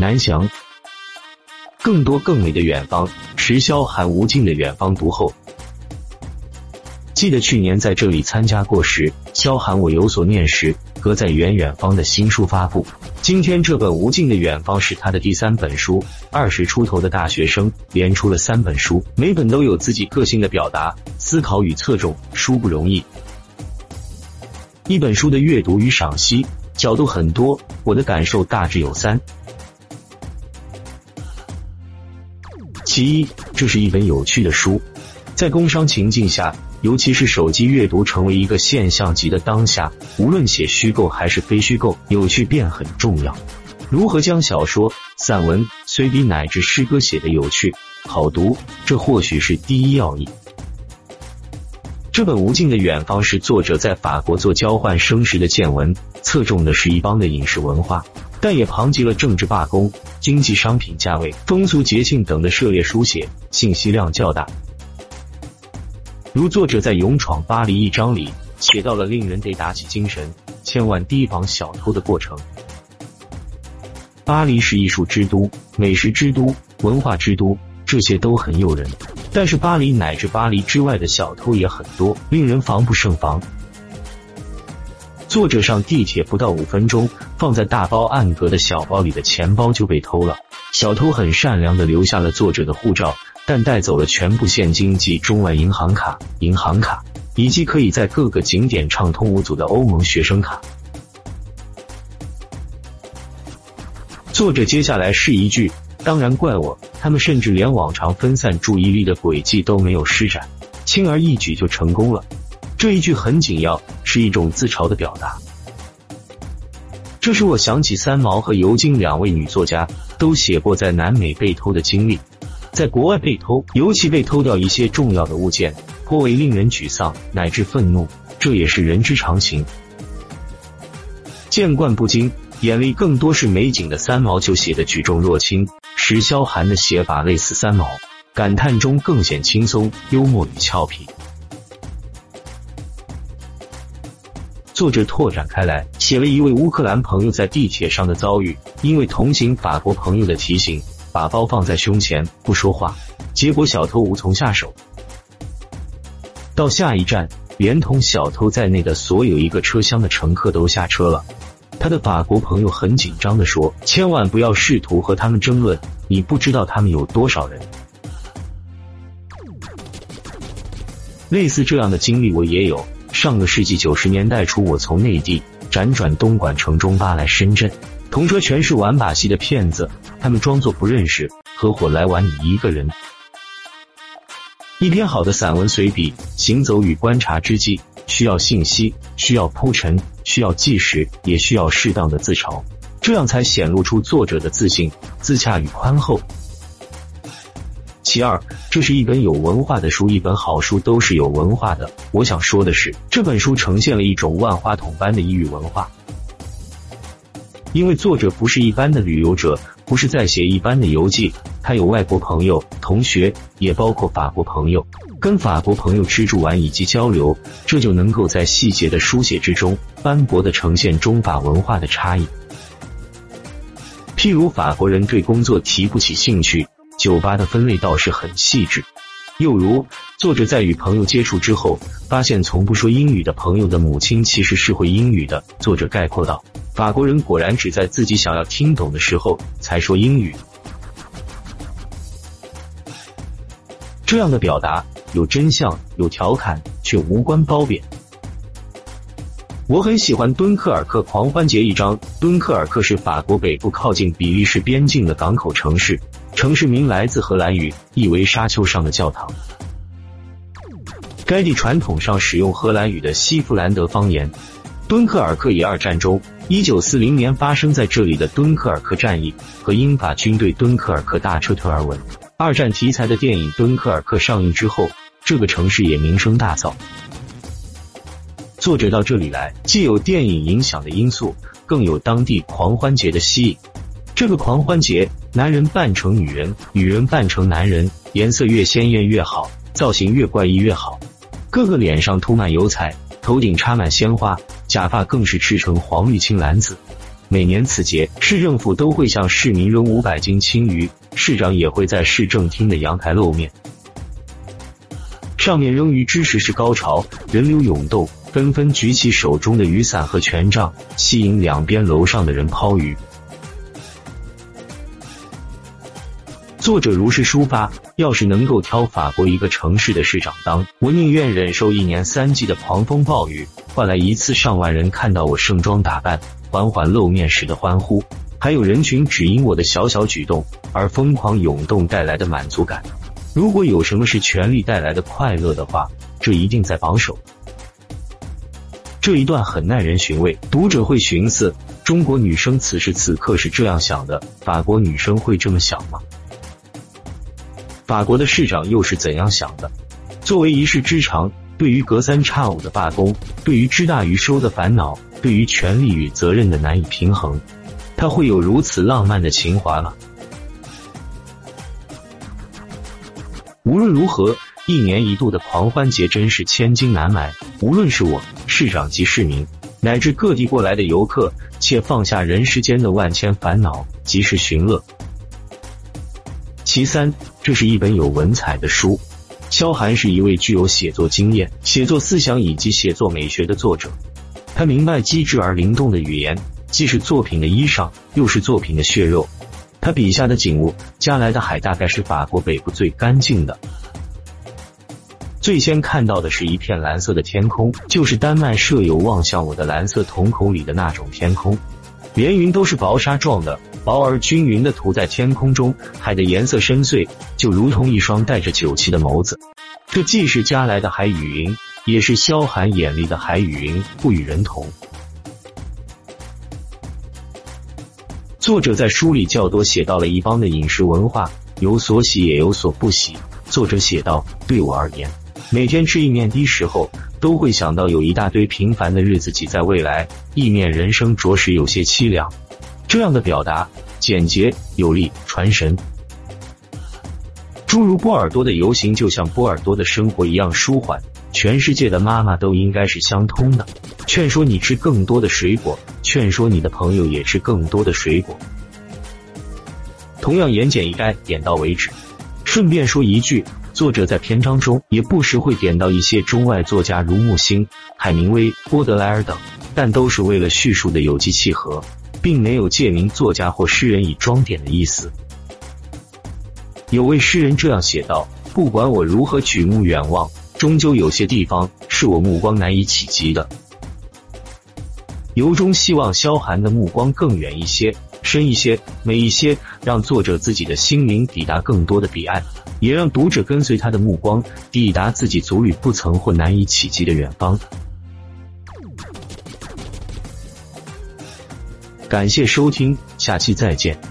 南翔。更多更美的远方，持萧寒无尽的远方读后。记得去年在这里参加过时，萧寒我有所念时，隔在远远方的新书发布。今天这本《无尽的远方》是他的第三本书。二十出头的大学生连出了三本书，每本都有自己个性的表达、思考与侧重，书不容易。一本书的阅读与赏析角度很多，我的感受大致有三：其一，这是一本有趣的书，在工商情境下。尤其是手机阅读成为一个现象级的当下，无论写虚构还是非虚构，有趣便很重要。如何将小说、散文、随笔乃至诗歌写得有趣、好读，这或许是第一要义。这本《无尽的远方》是作者在法国做交换生时的见闻，侧重的是一邦的饮食文化，但也旁及了政治罢工、经济商品价位、风俗节庆等的涉猎书写，信息量较大。如作者在《勇闯巴黎》一章里写到了令人得打起精神、千万提防小偷的过程。巴黎是艺术之都、美食之都、文化之都，这些都很诱人。但是巴黎乃至巴黎之外的小偷也很多，令人防不胜防。作者上地铁不到五分钟，放在大包暗格的小包里的钱包就被偷了。小偷很善良的留下了作者的护照。但带走了全部现金及中外银行卡、银行卡，以及可以在各个景点畅通无阻的欧盟学生卡。作者接下来是一句：“当然怪我，他们甚至连往常分散注意力的轨迹都没有施展，轻而易举就成功了。”这一句很紧要，是一种自嘲的表达。这使我想起三毛和尤金两位女作家都写过在南美被偷的经历。在国外被偷，尤其被偷掉一些重要的物件，颇为令人沮丧乃至愤怒，这也是人之常情。见惯不惊，眼里更多是美景的三毛就写的举重若轻，石萧寒的写法类似三毛，感叹中更显轻松、幽默与俏皮。作者拓展开来，写了一位乌克兰朋友在地铁上的遭遇，因为同行法国朋友的提醒。把包放在胸前，不说话，结果小偷无从下手。到下一站，连同小偷在内的所有一个车厢的乘客都下车了。他的法国朋友很紧张的说：“千万不要试图和他们争论，你不知道他们有多少人。”类似这样的经历我也有。上个世纪九十年代初，我从内地辗转东莞、城中巴来深圳。同车全是玩把戏的骗子，他们装作不认识，合伙来玩你一个人。一篇好的散文随笔，行走与观察之际，需要信息，需要铺陈，需要纪实，也需要适当的自嘲，这样才显露出作者的自信、自洽与宽厚。其二，这是一本有文化的书，一本好书都是有文化的。我想说的是，这本书呈现了一种万花筒般的异域文化。因为作者不是一般的旅游者，不是在写一般的游记，他有外国朋友、同学，也包括法国朋友，跟法国朋友吃住玩以及交流，这就能够在细节的书写之中，斑驳的呈现中法文化的差异。譬如法国人对工作提不起兴趣，酒吧的分类倒是很细致。又如，作者在与朋友接触之后，发现从不说英语的朋友的母亲其实是会英语的。作者概括道：“法国人果然只在自己想要听懂的时候才说英语。”这样的表达有真相，有调侃，却无关褒贬。我很喜欢敦刻尔克狂欢节一章。敦刻尔克是法国北部靠近比利时边境的港口城市。城市名来自荷兰语，意为沙丘上的教堂。该地传统上使用荷兰语的西弗兰德方言。敦刻尔克以二战中一九四零年发生在这里的敦刻尔克战役和英法军队敦刻尔克大撤退而闻。二战题材的电影《敦刻尔克》上映之后，这个城市也名声大噪。作者到这里来，既有电影影响的因素，更有当地狂欢节的吸引。这个狂欢节，男人扮成女人，女人扮成男人，颜色越鲜艳越好，造型越怪异越好。个个脸上涂满油彩，头顶插满鲜花，假发更是赤橙黄绿青蓝紫。每年此节，市政府都会向市民扔五百斤青鱼，市长也会在市政厅的阳台露面。上面扔鱼之时是高潮，人流涌动，纷纷举起手中的雨伞和权杖，吸引两边楼上的人抛鱼。作者如是抒发：要是能够挑法国一个城市的市长当，我宁愿忍受一年三季的狂风暴雨，换来一次上万人看到我盛装打扮、缓缓露面时的欢呼，还有人群只因我的小小举动而疯狂涌动带来的满足感。如果有什么是权力带来的快乐的话，这一定在榜首。这一段很耐人寻味，读者会寻思：中国女生此时此刻是这样想的，法国女生会这么想吗？法国的市长又是怎样想的？作为一市之长，对于隔三差五的罢工，对于知大于收的烦恼，对于权力与责任的难以平衡，他会有如此浪漫的情怀吗？无论如何，一年一度的狂欢节真是千金难买。无论是我市长及市民，乃至各地过来的游客，且放下人世间的万千烦恼，及时寻乐。其三，这是一本有文采的书。萧寒是一位具有写作经验、写作思想以及写作美学的作者。他明白机智而灵动的语言，既是作品的衣裳，又是作品的血肉。他笔下的景物，加来的海大概是法国北部最干净的。最先看到的是一片蓝色的天空，就是丹麦舍友望向我的蓝色瞳孔里的那种天空，连云都是薄纱状的，薄而均匀的涂在天空中，海的颜色深邃，就如同一双带着酒气的眸子。这既是加来的海与云，也是萧寒眼里的海与云，不与人同。作者在书里较多写到了一帮的饮食文化，有所喜也有所不喜。作者写道：“对我而言，每天吃意面的时候，都会想到有一大堆平凡的日子挤在未来，意面人生着实有些凄凉。”这样的表达简洁有力，传神。诸如波尔多的游行就像波尔多的生活一样舒缓，全世界的妈妈都应该是相通的。劝说你吃更多的水果，劝说你的朋友也吃更多的水果。同样言简意赅，点到为止。顺便说一句，作者在篇章中也不时会点到一些中外作家，如木心、海明威、波德莱尔等，但都是为了叙述的有机契合，并没有借名作家或诗人以装点的意思。有位诗人这样写道：“不管我如何举目远望，终究有些地方是我目光难以企及的。”由衷希望萧寒的目光更远一些、深一些、美一些，让作者自己的心灵抵达更多的彼岸，也让读者跟随他的目光抵达自己足履不曾或难以企及的远方。感谢收听，下期再见。